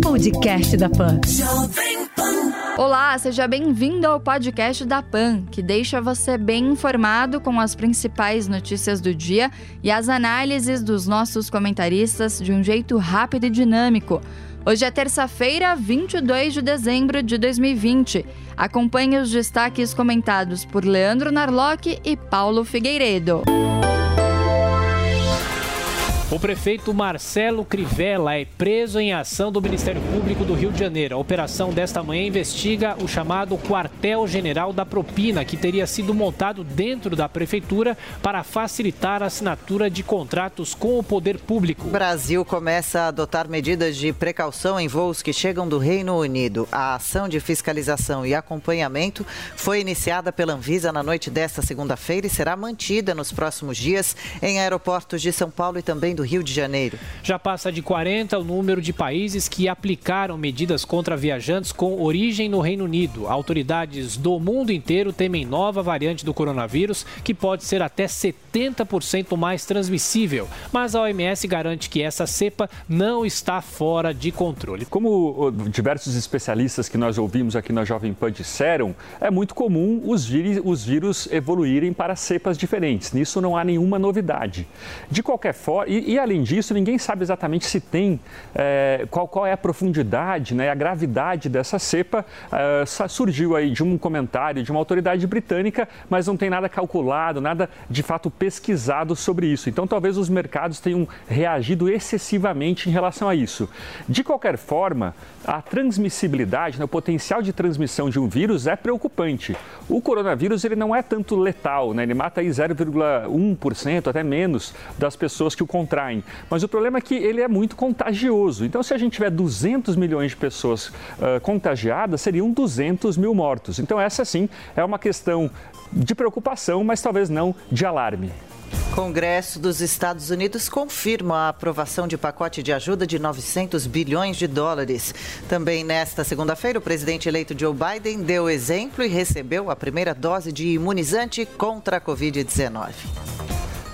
Podcast da Pan. Olá, seja bem-vindo ao podcast da PAN, que deixa você bem informado com as principais notícias do dia e as análises dos nossos comentaristas de um jeito rápido e dinâmico. Hoje é terça-feira, 22 de dezembro de 2020. Acompanhe os destaques comentados por Leandro Narlock e Paulo Figueiredo. O prefeito Marcelo Crivella é preso em ação do Ministério Público do Rio de Janeiro. A operação desta manhã investiga o chamado Quartel-General da Propina, que teria sido montado dentro da prefeitura para facilitar a assinatura de contratos com o poder público. O Brasil começa a adotar medidas de precaução em voos que chegam do Reino Unido. A ação de fiscalização e acompanhamento foi iniciada pela Anvisa na noite desta segunda-feira e será mantida nos próximos dias em aeroportos de São Paulo e também do do Rio de Janeiro. Já passa de 40 o número de países que aplicaram medidas contra viajantes com origem no Reino Unido. Autoridades do mundo inteiro temem nova variante do coronavírus que pode ser até 70% mais transmissível. Mas a OMS garante que essa cepa não está fora de controle. Como diversos especialistas que nós ouvimos aqui na Jovem Pan disseram, é muito comum os vírus, os vírus evoluírem para cepas diferentes. Nisso não há nenhuma novidade. De qualquer forma, e, e, além disso, ninguém sabe exatamente se tem é, qual, qual é a profundidade, né, a gravidade dessa cepa. É, surgiu aí de um comentário de uma autoridade britânica, mas não tem nada calculado, nada de fato pesquisado sobre isso. Então, talvez os mercados tenham reagido excessivamente em relação a isso. De qualquer forma, a transmissibilidade, né, o potencial de transmissão de um vírus é preocupante. O coronavírus ele não é tanto letal, né? ele mata aí 0,1%, até menos, das pessoas que o contraem Mas o problema é que ele é muito contagioso. Então, se a gente tiver 200 milhões de pessoas uh, contagiadas, seriam 200 mil mortos. Então, essa sim é uma questão de preocupação, mas talvez não de alarme. Congresso dos Estados Unidos confirma a aprovação de pacote de ajuda de 900 bilhões de dólares. Também nesta segunda-feira, o presidente eleito Joe Biden deu exemplo e recebeu a primeira dose de imunizante contra a Covid-19.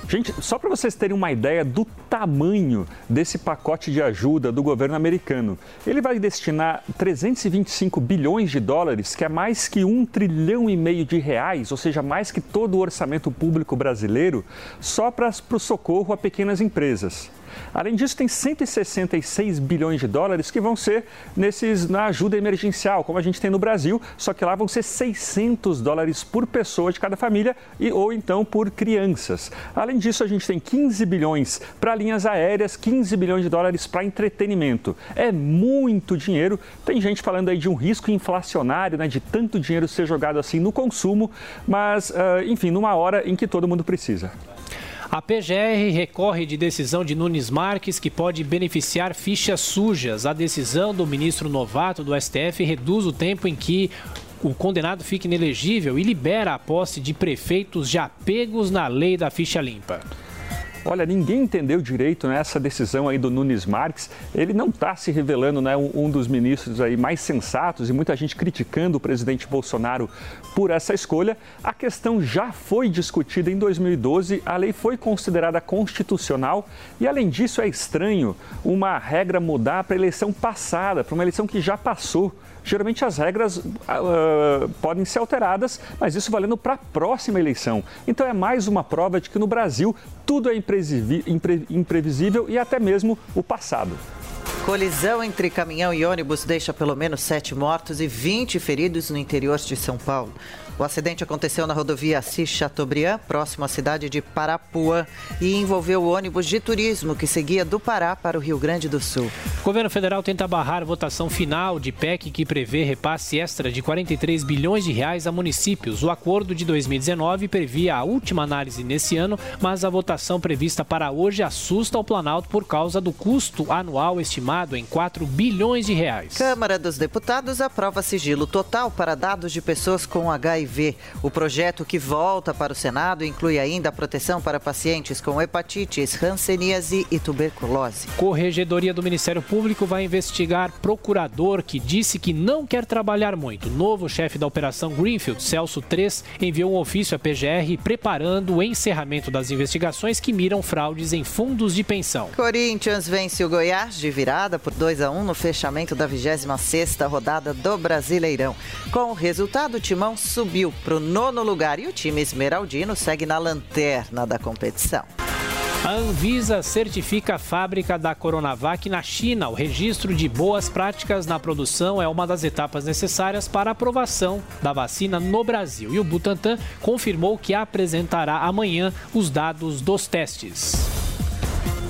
Gente, só para vocês terem uma ideia do tamanho desse pacote de ajuda do governo americano, ele vai destinar 325 bilhões de dólares, que é mais que um trilhão e meio de reais, ou seja, mais que todo o orçamento público brasileiro, só para o socorro a pequenas empresas. Além disso, tem 166 bilhões de dólares que vão ser nesses na ajuda emergencial, como a gente tem no Brasil, só que lá vão ser 600 dólares por pessoa de cada família e ou então por crianças. Além disso, a gente tem 15 bilhões para linhas aéreas, 15 bilhões de dólares para entretenimento. É muito dinheiro. Tem gente falando aí de um risco inflacionário, né, de tanto dinheiro ser jogado assim no consumo, mas, uh, enfim, numa hora em que todo mundo precisa. A PGR recorre de decisão de Nunes Marques que pode beneficiar fichas sujas. A decisão do ministro novato do STF reduz o tempo em que o condenado fica inelegível e libera a posse de prefeitos já pegos na lei da ficha limpa. Olha, ninguém entendeu direito né, decisão aí do Nunes Marques. Ele não está se revelando né, um, dos ministros aí mais sensatos e muita gente criticando o presidente Bolsonaro por essa escolha. A questão já foi discutida em 2012, a lei foi considerada constitucional e, além disso, é estranho uma regra mudar para eleição passada, para uma eleição que já passou geralmente as regras uh, podem ser alteradas, mas isso valendo para a próxima eleição. Então é mais uma prova de que no Brasil tudo é imprevisível e até mesmo o passado. Colisão entre caminhão e ônibus deixa pelo menos sete mortos e 20 feridos no interior de São Paulo. O acidente aconteceu na rodovia Assis Chateaubriand, próximo à cidade de Parapuã, e envolveu o ônibus de turismo que seguia do Pará para o Rio Grande do Sul. O governo federal tenta barrar a votação final de PEC que prevê repasse extra de 43 bilhões de reais a municípios. O acordo de 2019 previa a última análise nesse ano, mas a votação prevista para hoje assusta o Planalto por causa do custo anual estimado em 4 bilhões de reais. Câmara dos Deputados aprova sigilo total para dados de pessoas com HIV HIV. O projeto que volta para o Senado inclui ainda a proteção para pacientes com hepatites, hanseníase e tuberculose. Corregedoria do Ministério Público vai investigar procurador que disse que não quer trabalhar muito. O novo chefe da Operação Greenfield, Celso 3, enviou um ofício à PGR preparando o encerramento das investigações que miram fraudes em fundos de pensão. Corinthians vence o Goiás de virada por 2 a 1 no fechamento da 26ª rodada do Brasileirão. Com o resultado, o Timão subiu para o nono lugar e o time esmeraldino segue na lanterna da competição. A Anvisa certifica a fábrica da Coronavac na China. O registro de boas práticas na produção é uma das etapas necessárias para a aprovação da vacina no Brasil. E o Butantan confirmou que apresentará amanhã os dados dos testes.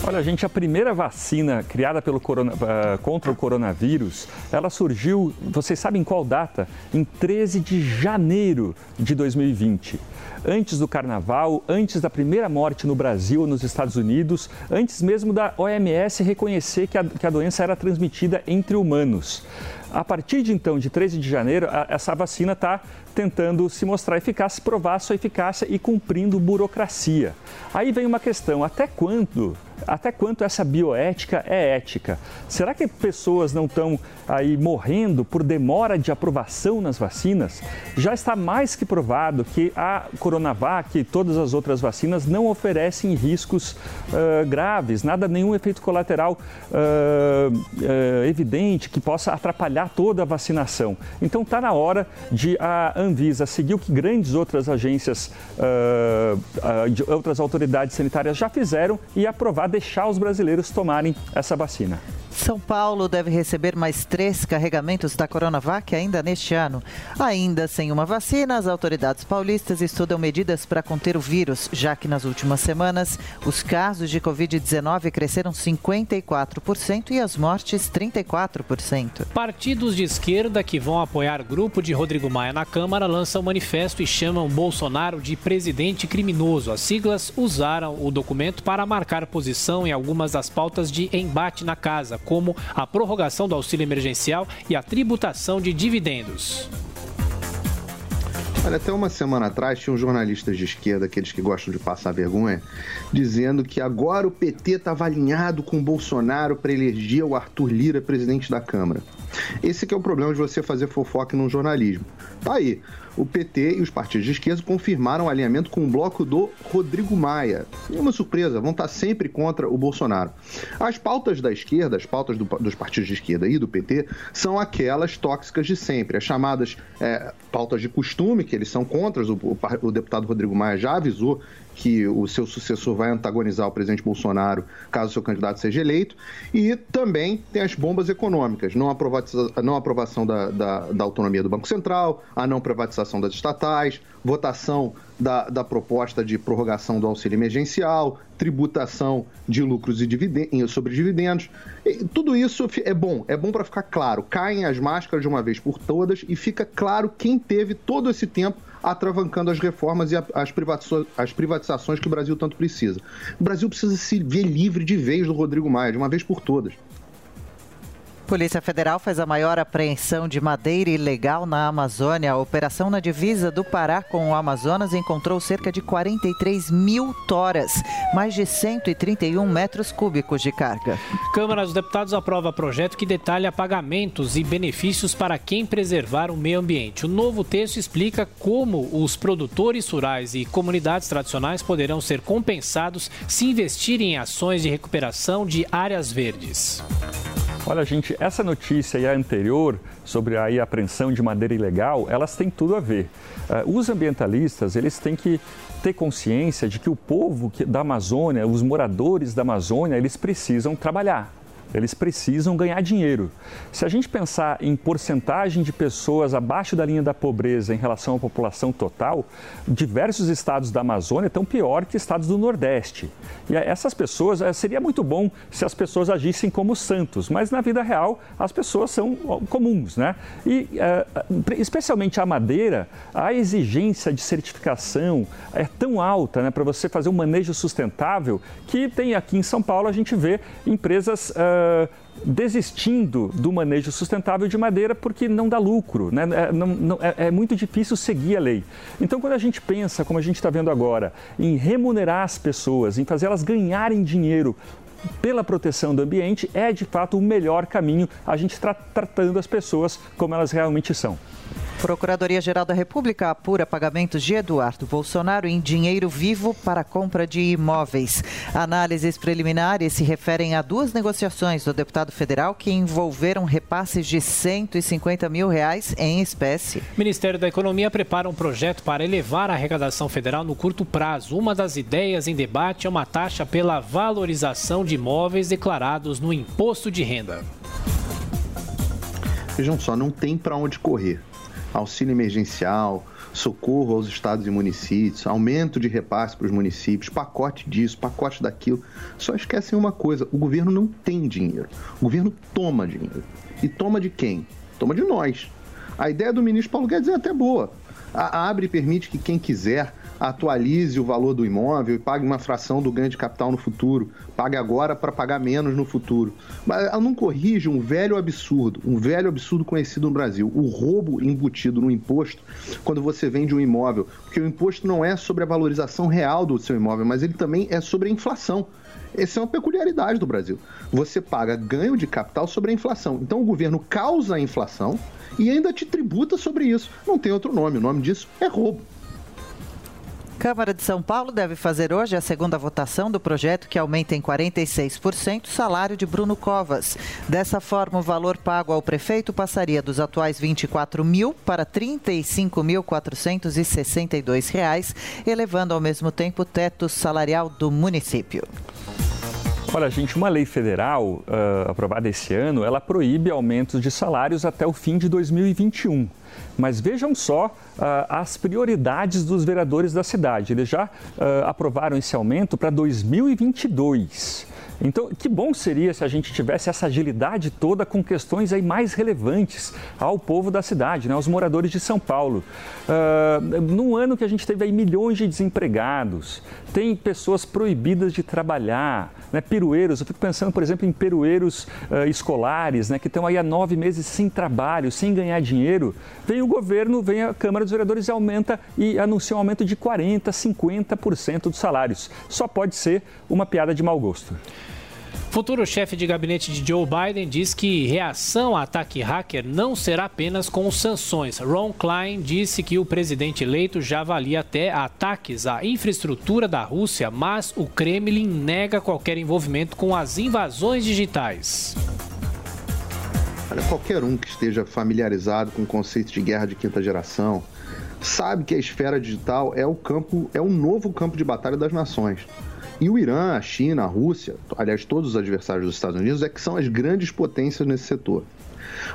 Olha, gente, a primeira vacina criada pelo corona, uh, contra o coronavírus, ela surgiu, vocês sabem qual data? Em 13 de janeiro de 2020 antes do carnaval, antes da primeira morte no Brasil, nos Estados Unidos, antes mesmo da OMS reconhecer que a, que a doença era transmitida entre humanos. A partir de então, de 13 de janeiro, a, essa vacina está tentando se mostrar eficaz, provar sua eficácia e cumprindo burocracia. Aí vem uma questão: até quando até quanto essa bioética é ética. Será que pessoas não estão aí morrendo por demora de aprovação nas vacinas? Já está mais que provado que a Coronavac e todas as outras vacinas não oferecem riscos uh, graves, nada, nenhum efeito colateral uh, uh, evidente que possa atrapalhar toda a vacinação. Então está na hora de a Anvisa seguir o que grandes outras agências, de outras autoridades sanitárias já fizeram e aprovar deixar os brasileiros tomarem essa vacina. São Paulo deve receber mais três carregamentos da Coronavac ainda neste ano. Ainda sem uma vacina, as autoridades paulistas estudam medidas para conter o vírus, já que nas últimas semanas os casos de Covid-19 cresceram 54% e as mortes 34%. Partidos de esquerda que vão apoiar grupo de Rodrigo Maia na Câmara lançam manifesto e chamam Bolsonaro de presidente criminoso. As siglas usaram o documento para marcar posição em algumas das pautas de embate na casa como a prorrogação do auxílio emergencial e a tributação de dividendos. Olha, até uma semana atrás tinha um jornalistas de esquerda, aqueles que gostam de passar vergonha, dizendo que agora o PT estava alinhado com o Bolsonaro para eleger o Arthur Lira presidente da Câmara. Esse que é o problema de você fazer fofoca no jornalismo. Tá aí o PT e os partidos de esquerda confirmaram o alinhamento com o bloco do Rodrigo Maia. Nenhuma surpresa, vão estar sempre contra o Bolsonaro. As pautas da esquerda, as pautas do, dos partidos de esquerda e do PT, são aquelas tóxicas de sempre, as chamadas é, pautas de costume, que eles são contra, o, o, o deputado Rodrigo Maia já avisou que o seu sucessor vai antagonizar o presidente Bolsonaro caso seu candidato seja eleito. E também tem as bombas econômicas, não, aprova não aprovação da, da, da, autonomia do Banco Central, a não privatização das estatais, votação da, da proposta de prorrogação do auxílio emergencial, tributação de lucros e dividendos, sobre dividendos. E tudo isso é bom, é bom para ficar claro. Caem as máscaras de uma vez por todas e fica claro quem teve todo esse tempo atravancando as reformas e as, privatizações, as privatizações que o Brasil tanto precisa. O Brasil precisa se ver livre de vez do Rodrigo Maia, de uma vez por todas. Polícia Federal faz a maior apreensão de madeira ilegal na Amazônia. A operação na divisa do Pará com o Amazonas encontrou cerca de 43 mil toras, mais de 131 metros cúbicos de carga. Câmara dos Deputados aprova projeto que detalha pagamentos e benefícios para quem preservar o meio ambiente. O novo texto explica como os produtores rurais e comunidades tradicionais poderão ser compensados se investirem em ações de recuperação de áreas verdes. Olha, gente, essa notícia e a anterior sobre a apreensão de madeira ilegal, elas têm tudo a ver. Uh, os ambientalistas, eles têm que ter consciência de que o povo da Amazônia, os moradores da Amazônia, eles precisam trabalhar. Eles precisam ganhar dinheiro. Se a gente pensar em porcentagem de pessoas abaixo da linha da pobreza em relação à população total, diversos estados da Amazônia estão pior que estados do Nordeste. E essas pessoas, eh, seria muito bom se as pessoas agissem como santos, mas na vida real as pessoas são comuns, né? E eh, especialmente a madeira, a exigência de certificação é tão alta, né, para você fazer um manejo sustentável, que tem aqui em São Paulo a gente vê empresas desistindo do manejo sustentável de madeira porque não dá lucro, né? é, não, não, é, é, muito difícil seguir a lei. Então, quando a gente pensa, como a gente está vendo agora, em remunerar as pessoas, em fazer elas ganharem dinheiro pela proteção do ambiente, é de fato o melhor caminho a gente tra tratando as pessoas como elas realmente são. Procuradoria-Geral da República apura pagamentos de Eduardo Bolsonaro em dinheiro vivo para compra de imóveis. Análises preliminares se referem a duas negociações do deputado federal que envolveram repasses de 150 mil reais em espécie. O Ministério da Economia prepara um projeto para elevar a arrecadação federal no curto prazo. Uma das ideias em debate é uma taxa pela valorização de imóveis declarados no imposto de renda. Vejam só, não tem para onde correr auxílio emergencial, socorro aos estados e municípios, aumento de repasse para os municípios, pacote disso, pacote daquilo. Só esquecem uma coisa: o governo não tem dinheiro. O governo toma dinheiro. E toma de quem? Toma de nós. A ideia do ministro Paulo Guedes é até boa. A abre e permite que quem quiser atualize o valor do imóvel e pague uma fração do ganho de capital no futuro. Pague agora para pagar menos no futuro. Mas ela não corrige um velho absurdo, um velho absurdo conhecido no Brasil, o roubo embutido no imposto quando você vende um imóvel. Porque o imposto não é sobre a valorização real do seu imóvel, mas ele também é sobre a inflação. Essa é uma peculiaridade do Brasil. Você paga ganho de capital sobre a inflação. Então o governo causa a inflação e ainda te tributa sobre isso. Não tem outro nome. O nome disso é roubo. Câmara de São Paulo deve fazer hoje a segunda votação do projeto que aumenta em 46% o salário de Bruno Covas. Dessa forma, o valor pago ao prefeito passaria dos atuais 24 mil para 35.462 reais, elevando ao mesmo tempo o teto salarial do município. Olha, gente, uma lei federal uh, aprovada esse ano, ela proíbe aumentos de salários até o fim de 2021. Mas vejam só uh, as prioridades dos vereadores da cidade. Eles já uh, aprovaram esse aumento para 2022. Então, que bom seria se a gente tivesse essa agilidade toda com questões aí mais relevantes ao povo da cidade, né, aos moradores de São Paulo. Uh, num ano que a gente teve aí milhões de desempregados, tem pessoas proibidas de trabalhar, né, perueiros, eu fico pensando, por exemplo, em perueiros uh, escolares, né, que estão aí há nove meses sem trabalho, sem ganhar dinheiro. Vem o governo, vem a Câmara dos Vereadores e aumenta e anuncia um aumento de 40%, 50% dos salários. Só pode ser uma piada de mau gosto. Futuro chefe de gabinete de Joe Biden diz que reação a ataque hacker não será apenas com sanções. Ron Klein disse que o presidente eleito já avalia até ataques à infraestrutura da Rússia, mas o Kremlin nega qualquer envolvimento com as invasões digitais. Olha, qualquer um que esteja familiarizado com o conceito de guerra de quinta geração sabe que a esfera digital é o campo, é o novo campo de batalha das nações. E o Irã, a China, a Rússia, aliás, todos os adversários dos Estados Unidos, é que são as grandes potências nesse setor.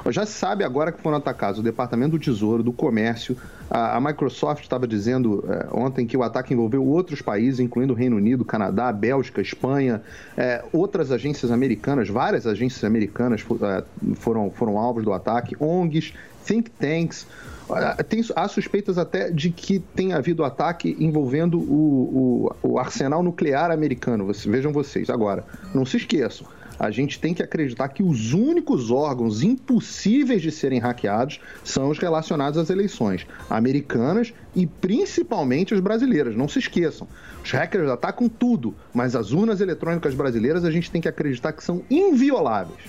Já se sabe agora que foram atacados o Departamento do Tesouro, do Comércio. A, a Microsoft estava dizendo é, ontem que o ataque envolveu outros países, incluindo o Reino Unido, Canadá, Bélgica, Espanha, é, outras agências americanas, várias agências americanas é, foram, foram alvos do ataque, ONGs, think tanks. Tem, há suspeitas até de que tenha havido ataque envolvendo o, o, o arsenal nuclear americano. Vejam vocês. Agora, não se esqueçam a gente tem que acreditar que os únicos órgãos impossíveis de serem hackeados são os relacionados às eleições americanas e principalmente as brasileiras. Não se esqueçam. Os hackers atacam tudo, mas as urnas eletrônicas brasileiras a gente tem que acreditar que são invioláveis.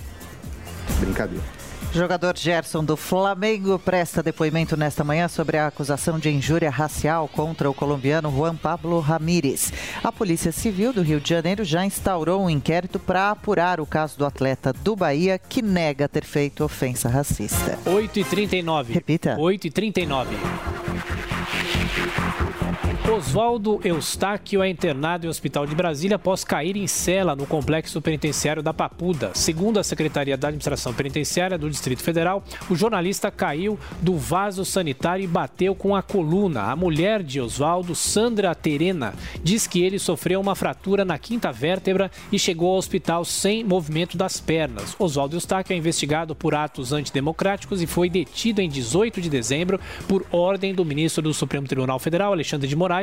Brincadeira. Jogador Gerson do Flamengo presta depoimento nesta manhã sobre a acusação de injúria racial contra o colombiano Juan Pablo Ramírez. A Polícia Civil do Rio de Janeiro já instaurou um inquérito para apurar o caso do atleta do Bahia que nega ter feito ofensa racista. 8h39. Repita. 8h39. Oswaldo Eustáquio é internado em hospital de Brasília após cair em cela no complexo penitenciário da Papuda. Segundo a Secretaria da Administração Penitenciária do Distrito Federal, o jornalista caiu do vaso sanitário e bateu com a coluna. A mulher de Oswaldo, Sandra Terena, diz que ele sofreu uma fratura na quinta vértebra e chegou ao hospital sem movimento das pernas. Oswaldo Eustáquio é investigado por atos antidemocráticos e foi detido em 18 de dezembro por ordem do ministro do Supremo Tribunal Federal, Alexandre de Moraes